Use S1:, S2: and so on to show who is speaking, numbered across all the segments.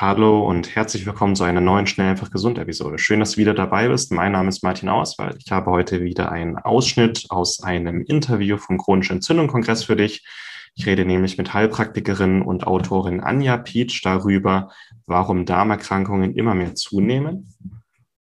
S1: Hallo und herzlich willkommen zu einer neuen Schnell einfach gesund Episode. Schön, dass du wieder dabei bist. Mein Name ist Martin Auswald. Ich habe heute wieder einen Ausschnitt aus einem Interview vom Chronischen Entzündung Kongress für dich. Ich rede nämlich mit Heilpraktikerin und Autorin Anja Pietsch darüber, warum Darmerkrankungen immer mehr zunehmen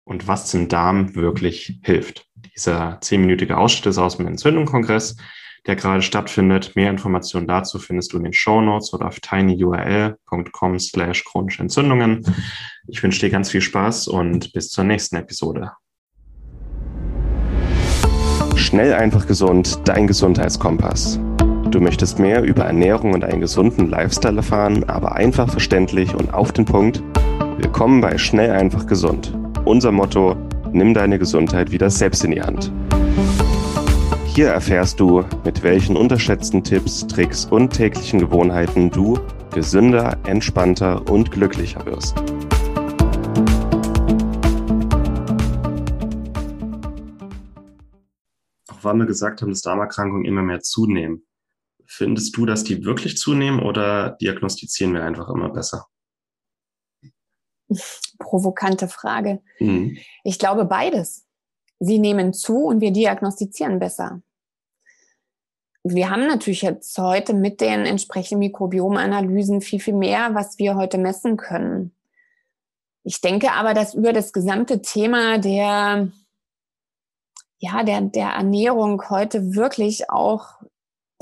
S1: und was dem Darm wirklich hilft. Dieser zehnminütige Ausschnitt ist aus dem Entzündungskongress der gerade stattfindet. Mehr Informationen dazu findest du in den Show Notes oder auf tinyurl.com slash chronische Entzündungen. Ich wünsche dir ganz viel Spaß und bis zur nächsten Episode.
S2: Schnell einfach gesund, dein Gesundheitskompass. Du möchtest mehr über Ernährung und einen gesunden Lifestyle erfahren, aber einfach verständlich und auf den Punkt? Willkommen bei Schnell einfach gesund. Unser Motto, nimm deine Gesundheit wieder selbst in die Hand. Hier erfährst du, mit welchen unterschätzten Tipps, Tricks und täglichen Gewohnheiten du gesünder, entspannter und glücklicher wirst.
S1: Auch weil wir gesagt haben, dass Darmerkrankungen immer mehr zunehmen. Findest du, dass die wirklich zunehmen oder diagnostizieren wir einfach immer besser?
S3: Provokante Frage. Mhm. Ich glaube beides. Sie nehmen zu und wir diagnostizieren besser wir haben natürlich jetzt heute mit den entsprechenden Mikrobiomanalysen viel, viel mehr, was wir heute messen können. Ich denke aber, dass über das gesamte Thema der, ja, der, der Ernährung heute wirklich auch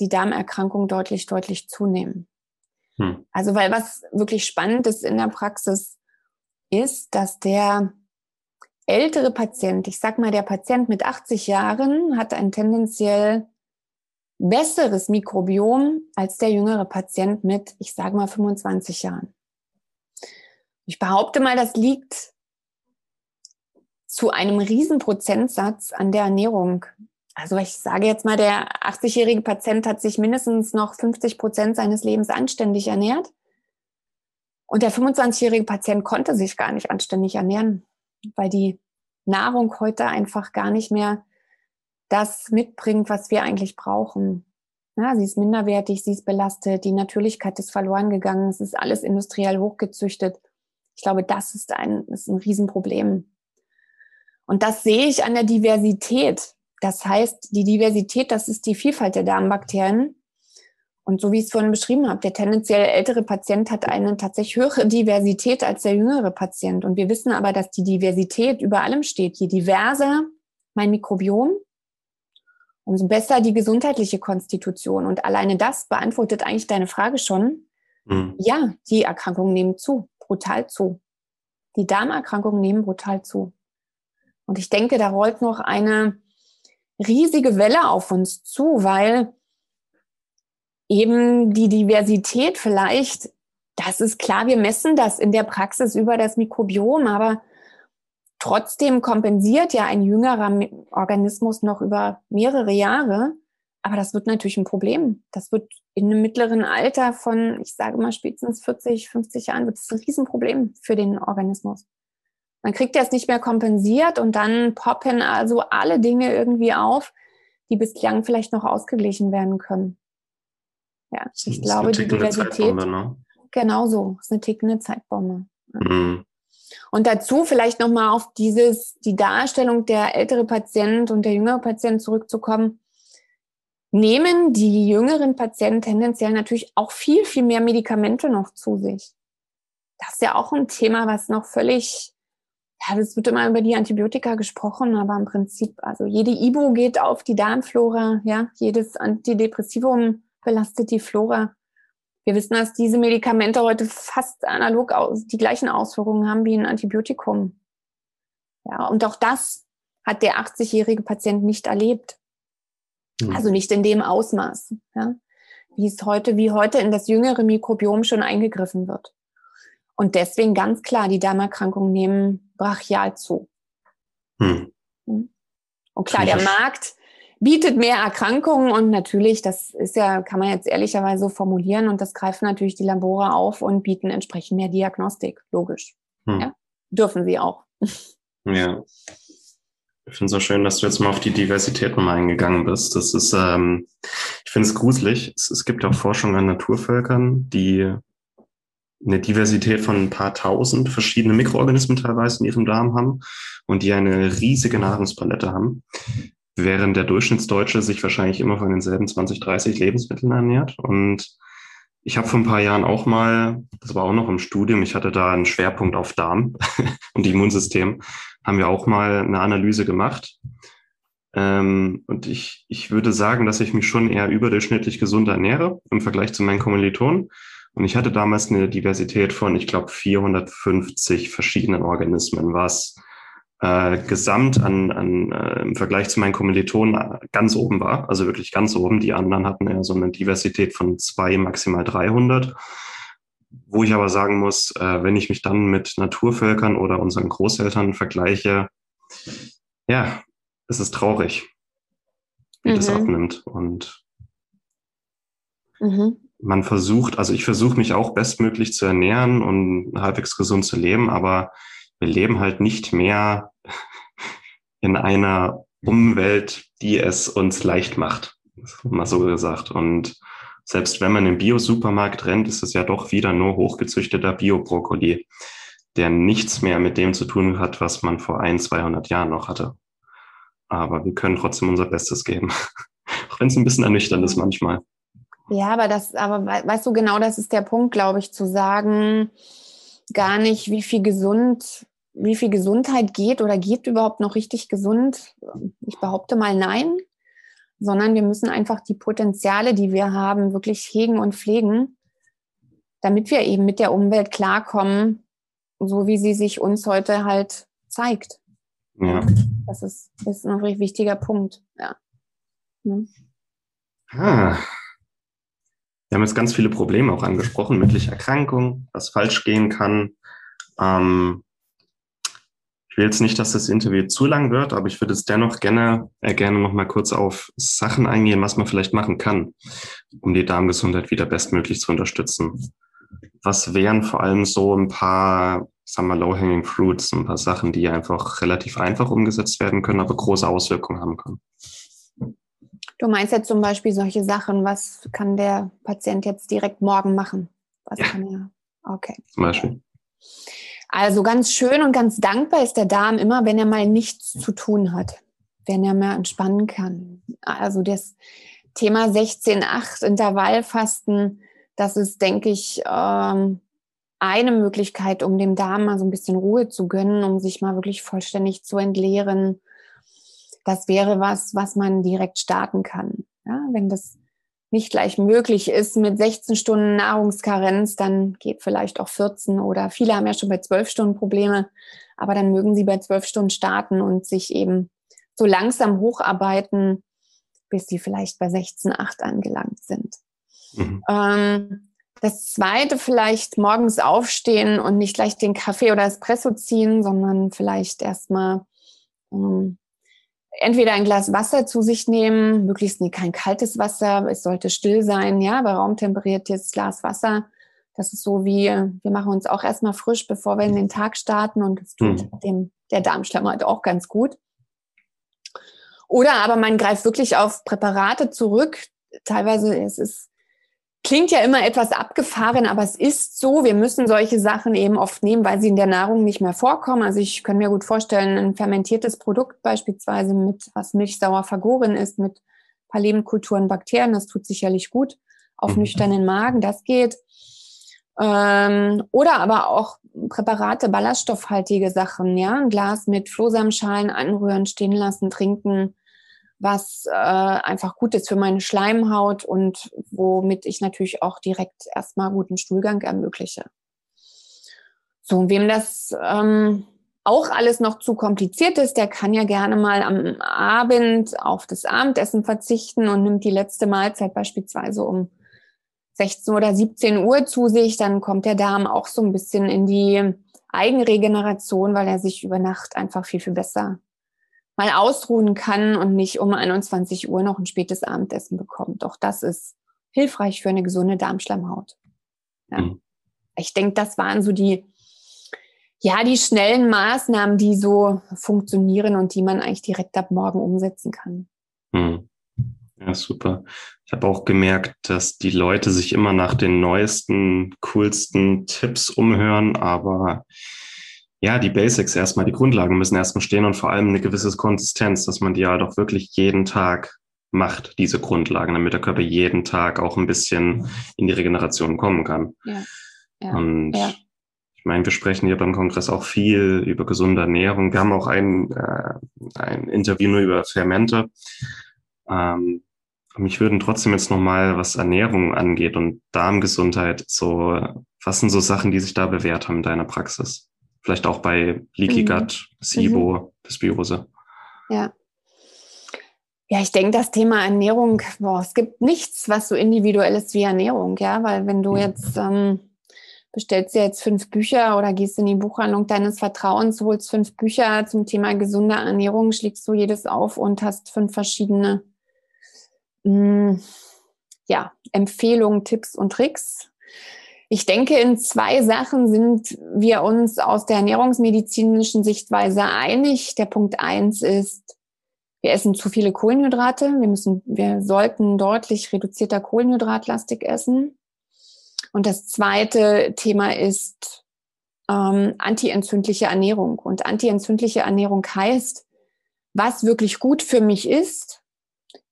S3: die Darmerkrankungen deutlich, deutlich zunehmen. Hm. Also, weil was wirklich spannend ist in der Praxis, ist, dass der ältere Patient, ich sag mal, der Patient mit 80 Jahren hat ein tendenziell besseres Mikrobiom als der jüngere Patient mit, ich sage mal, 25 Jahren. Ich behaupte mal, das liegt zu einem Riesenprozentsatz an der Ernährung. Also ich sage jetzt mal, der 80-jährige Patient hat sich mindestens noch 50 Prozent seines Lebens anständig ernährt. Und der 25-jährige Patient konnte sich gar nicht anständig ernähren, weil die Nahrung heute einfach gar nicht mehr das mitbringt, was wir eigentlich brauchen. Ja, sie ist minderwertig, sie ist belastet, die Natürlichkeit ist verloren gegangen, es ist alles industriell hochgezüchtet. Ich glaube, das ist ein, ist ein Riesenproblem. Und das sehe ich an der Diversität. Das heißt, die Diversität, das ist die Vielfalt der Darmbakterien. Und so wie ich es vorhin beschrieben habe, der tendenziell ältere Patient hat eine tatsächlich höhere Diversität als der jüngere Patient. Und wir wissen aber, dass die Diversität über allem steht. Je diverser mein Mikrobiom, umso besser die gesundheitliche Konstitution. Und alleine das beantwortet eigentlich deine Frage schon. Mhm. Ja, die Erkrankungen nehmen zu, brutal zu. Die Darmerkrankungen nehmen brutal zu. Und ich denke, da rollt noch eine riesige Welle auf uns zu, weil eben die Diversität vielleicht, das ist klar, wir messen das in der Praxis über das Mikrobiom, aber Trotzdem kompensiert ja ein jüngerer Organismus noch über mehrere Jahre. Aber das wird natürlich ein Problem. Das wird in einem mittleren Alter von, ich sage mal, spätestens 40, 50 Jahren, wird es ein Riesenproblem für den Organismus. Man kriegt es nicht mehr kompensiert und dann poppen also alle Dinge irgendwie auf, die bislang vielleicht noch ausgeglichen werden können. Ja, ich glaube, die Diversität. Ne? Genau so, ist eine tickende Zeitbombe. Mhm. Und dazu vielleicht nochmal auf dieses, die Darstellung der ältere Patient und der jüngere Patient zurückzukommen. Nehmen die jüngeren Patienten tendenziell natürlich auch viel, viel mehr Medikamente noch zu sich. Das ist ja auch ein Thema, was noch völlig, ja, das wird immer über die Antibiotika gesprochen, aber im Prinzip, also jede Ibu geht auf die Darmflora, ja, jedes Antidepressivum belastet die Flora. Wir wissen, dass diese Medikamente heute fast analog aus, die gleichen Auswirkungen haben wie ein Antibiotikum. Ja, und auch das hat der 80-jährige Patient nicht erlebt. Mhm. Also nicht in dem Ausmaß, ja, wie es heute, wie heute in das jüngere Mikrobiom schon eingegriffen wird. Und deswegen ganz klar, die Darmerkrankungen nehmen brachial zu. Hm. hm. Und klar, der Markt bietet mehr Erkrankungen und natürlich, das ist ja, kann man jetzt ehrlicherweise so formulieren und das greifen natürlich die Labore auf und bieten entsprechend mehr Diagnostik, logisch. Hm. Ja? Dürfen sie auch.
S1: Ja. Ich finde es so schön, dass du jetzt mal auf die Diversität nochmal eingegangen bist. Das ist, ähm, ich finde es gruselig. Es, es gibt auch Forschung an Naturvölkern, die eine Diversität von ein paar tausend verschiedene Mikroorganismen teilweise in ihrem Darm haben und die eine riesige Nahrungspalette haben, während der Durchschnittsdeutsche sich wahrscheinlich immer von denselben 20, 30 Lebensmitteln ernährt. Und ich habe vor ein paar Jahren auch mal, das war auch noch im Studium, ich hatte da einen Schwerpunkt auf Darm und Immunsystem, haben wir auch mal eine Analyse gemacht. Ähm, und ich, ich würde sagen, dass ich mich schon eher überdurchschnittlich gesund ernähre im Vergleich zu meinen Kommilitonen. Und ich hatte damals eine Diversität von, ich glaube, 450 verschiedenen Organismen, was äh, gesamt an, an äh, im Vergleich zu meinen Kommilitonen ganz oben war, also wirklich ganz oben. Die anderen hatten eher so eine Diversität von zwei, maximal 300. Wo ich aber sagen muss, äh, wenn ich mich dann mit Naturvölkern oder unseren Großeltern vergleiche, ja, es ist traurig, wie mhm. das abnimmt. Und mhm man versucht, also ich versuche mich auch bestmöglich zu ernähren und halbwegs gesund zu leben, aber wir leben halt nicht mehr in einer Umwelt, die es uns leicht macht, mal so gesagt. Und selbst wenn man im Bio-Supermarkt rennt, ist es ja doch wieder nur hochgezüchteter Bio-Brokkoli, der nichts mehr mit dem zu tun hat, was man vor ein, 200 Jahren noch hatte. Aber wir können trotzdem unser Bestes geben, auch wenn es ein bisschen ernüchternd ist manchmal.
S3: Ja, aber das, aber weißt du genau, das ist der Punkt, glaube ich, zu sagen, gar nicht, wie viel gesund, wie viel Gesundheit geht oder geht überhaupt noch richtig gesund. Ich behaupte mal nein, sondern wir müssen einfach die Potenziale, die wir haben, wirklich hegen und pflegen, damit wir eben mit der Umwelt klarkommen, so wie sie sich uns heute halt zeigt. Ja. Das ist, ist ein wichtiger Punkt, ja.
S1: Hm. Ah, wir haben jetzt ganz viele Probleme auch angesprochen, mögliche Erkrankungen, was falsch gehen kann. Ähm, ich will jetzt nicht, dass das Interview zu lang wird, aber ich würde es dennoch gerne, äh, gerne noch mal kurz auf Sachen eingehen, was man vielleicht machen kann, um die Darmgesundheit wieder bestmöglich zu unterstützen. Was wären vor allem so ein paar, sagen wir, low-hanging fruits, ein paar Sachen, die einfach relativ einfach umgesetzt werden können, aber große Auswirkungen haben können?
S3: Du meinst jetzt zum Beispiel solche Sachen, was kann der Patient jetzt direkt morgen machen? Was ja. kann er? Okay. Zum Beispiel. Also ganz schön und ganz dankbar ist der Darm immer, wenn er mal nichts zu tun hat, wenn er mal entspannen kann. Also das Thema 16-8 Intervallfasten, das ist, denke ich, ähm, eine Möglichkeit, um dem Darm mal so ein bisschen Ruhe zu gönnen, um sich mal wirklich vollständig zu entleeren, das wäre was, was man direkt starten kann. Ja, wenn das nicht gleich möglich ist mit 16 Stunden Nahrungskarenz, dann geht vielleicht auch 14 oder viele haben ja schon bei 12 Stunden Probleme, aber dann mögen sie bei 12 Stunden starten und sich eben so langsam hocharbeiten, bis sie vielleicht bei 16,8 angelangt sind. Mhm. Ähm, das zweite vielleicht morgens aufstehen und nicht gleich den Kaffee oder Espresso ziehen, sondern vielleicht erstmal ähm, entweder ein Glas Wasser zu sich nehmen, möglichst nie kein kaltes Wasser, es sollte still sein, ja, bei raumtemperiertes Glas Wasser. Das ist so wie, wir machen uns auch erstmal frisch, bevor wir in den Tag starten und das tut hm. dem, der Darmschleimhaut auch ganz gut. Oder aber man greift wirklich auf Präparate zurück. Teilweise ist es Klingt ja immer etwas abgefahren, aber es ist so. Wir müssen solche Sachen eben oft nehmen, weil sie in der Nahrung nicht mehr vorkommen. Also ich kann mir gut vorstellen, ein fermentiertes Produkt beispielsweise mit, was milchsauer vergoren ist, mit paar Lebendkulturen, Bakterien, das tut sicherlich gut. Auf mhm. nüchternen Magen, das geht. Ähm, oder aber auch Präparate, ballaststoffhaltige Sachen, ja. Ein Glas mit Flohsamenschalen anrühren, stehen lassen, trinken was äh, einfach gut ist für meine Schleimhaut und womit ich natürlich auch direkt erstmal guten Stuhlgang ermögliche. So, wem das ähm, auch alles noch zu kompliziert ist, der kann ja gerne mal am Abend auf das Abendessen verzichten und nimmt die letzte Mahlzeit beispielsweise um 16 oder 17 Uhr zu sich. Dann kommt der Darm auch so ein bisschen in die Eigenregeneration, weil er sich über Nacht einfach viel, viel besser mal ausruhen kann und nicht um 21 Uhr noch ein spätes Abendessen bekommt. Doch das ist hilfreich für eine gesunde Darmschleimhaut. Ja. Mhm. Ich denke, das waren so die, ja, die schnellen Maßnahmen, die so funktionieren und die man eigentlich direkt ab morgen umsetzen kann.
S1: Mhm. Ja, super. Ich habe auch gemerkt, dass die Leute sich immer nach den neuesten, coolsten Tipps umhören, aber ja, die Basics erstmal, die Grundlagen müssen erstmal stehen und vor allem eine gewisse Konsistenz, dass man die halt auch wirklich jeden Tag macht, diese Grundlagen, damit der Körper jeden Tag auch ein bisschen in die Regeneration kommen kann. Ja. ja. Und ja. ich meine, wir sprechen hier beim Kongress auch viel über gesunde Ernährung. Wir haben auch ein, äh, ein Interview nur über Fermente. Ähm, mich würden trotzdem jetzt nochmal, was Ernährung angeht und Darmgesundheit, so, was sind so Sachen, die sich da bewährt haben in deiner Praxis? Vielleicht auch bei Leaky mhm. Gut, SIBO, mhm. Dysbiose.
S3: Ja. Ja, ich denke, das Thema Ernährung, boah, es gibt nichts, was so individuell ist wie Ernährung, ja, weil wenn du mhm. jetzt ähm, bestellst dir jetzt fünf Bücher oder gehst in die Buchhandlung deines Vertrauens, holst fünf Bücher zum Thema gesunde Ernährung, schlägst du jedes auf und hast fünf verschiedene mh, mm, ja, Empfehlungen, Tipps und Tricks. Ich denke, in zwei Sachen sind wir uns aus der ernährungsmedizinischen Sichtweise einig. Der Punkt eins ist, wir essen zu viele Kohlenhydrate. Wir müssen, wir sollten deutlich reduzierter Kohlenhydratlastig essen. Und das zweite Thema ist ähm, antientzündliche Ernährung. Und antientzündliche Ernährung heißt, was wirklich gut für mich ist,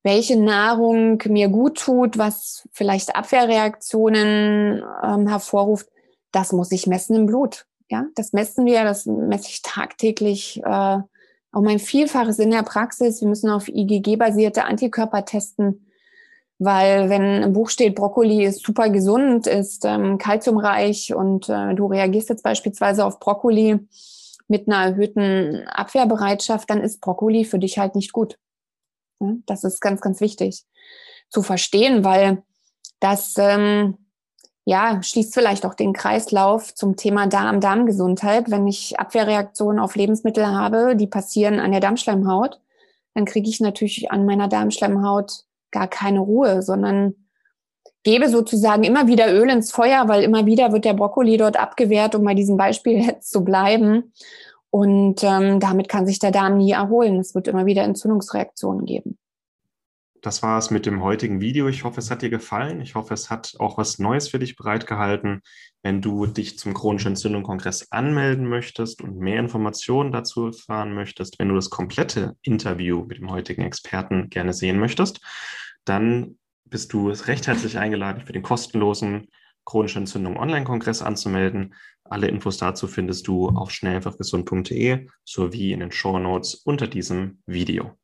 S3: welche Nahrung mir gut tut, was vielleicht Abwehrreaktionen ähm, hervorruft, das muss ich messen im Blut. Ja, das messen wir, das messe ich tagtäglich äh, auch mein Vielfaches in der Praxis. Wir müssen auf IgG-basierte Antikörper testen, weil wenn im Buch steht, Brokkoli ist super gesund, ist ähm, kalziumreich und äh, du reagierst jetzt beispielsweise auf Brokkoli mit einer erhöhten Abwehrbereitschaft, dann ist Brokkoli für dich halt nicht gut. Das ist ganz, ganz wichtig zu verstehen, weil das ähm, ja, schließt vielleicht auch den Kreislauf zum Thema Darm-Darmgesundheit. Wenn ich Abwehrreaktionen auf Lebensmittel habe, die passieren an der Darmschleimhaut, dann kriege ich natürlich an meiner Darmschleimhaut gar keine Ruhe, sondern gebe sozusagen immer wieder Öl ins Feuer, weil immer wieder wird der Brokkoli dort abgewehrt, um bei diesem Beispiel jetzt zu bleiben. Und ähm, damit kann sich der Darm nie erholen. Es wird immer wieder Entzündungsreaktionen geben.
S1: Das war es mit dem heutigen Video. Ich hoffe, es hat dir gefallen. Ich hoffe, es hat auch was Neues für dich bereitgehalten. Wenn du dich zum chronischen Entzündung-Kongress anmelden möchtest und mehr Informationen dazu erfahren möchtest, wenn du das komplette Interview mit dem heutigen Experten gerne sehen möchtest, dann bist du recht herzlich eingeladen für den kostenlosen chronische Entzündung Online-Kongress anzumelden. Alle Infos dazu findest du auf schnellfachgesund.de sowie in den Show Notes unter diesem Video.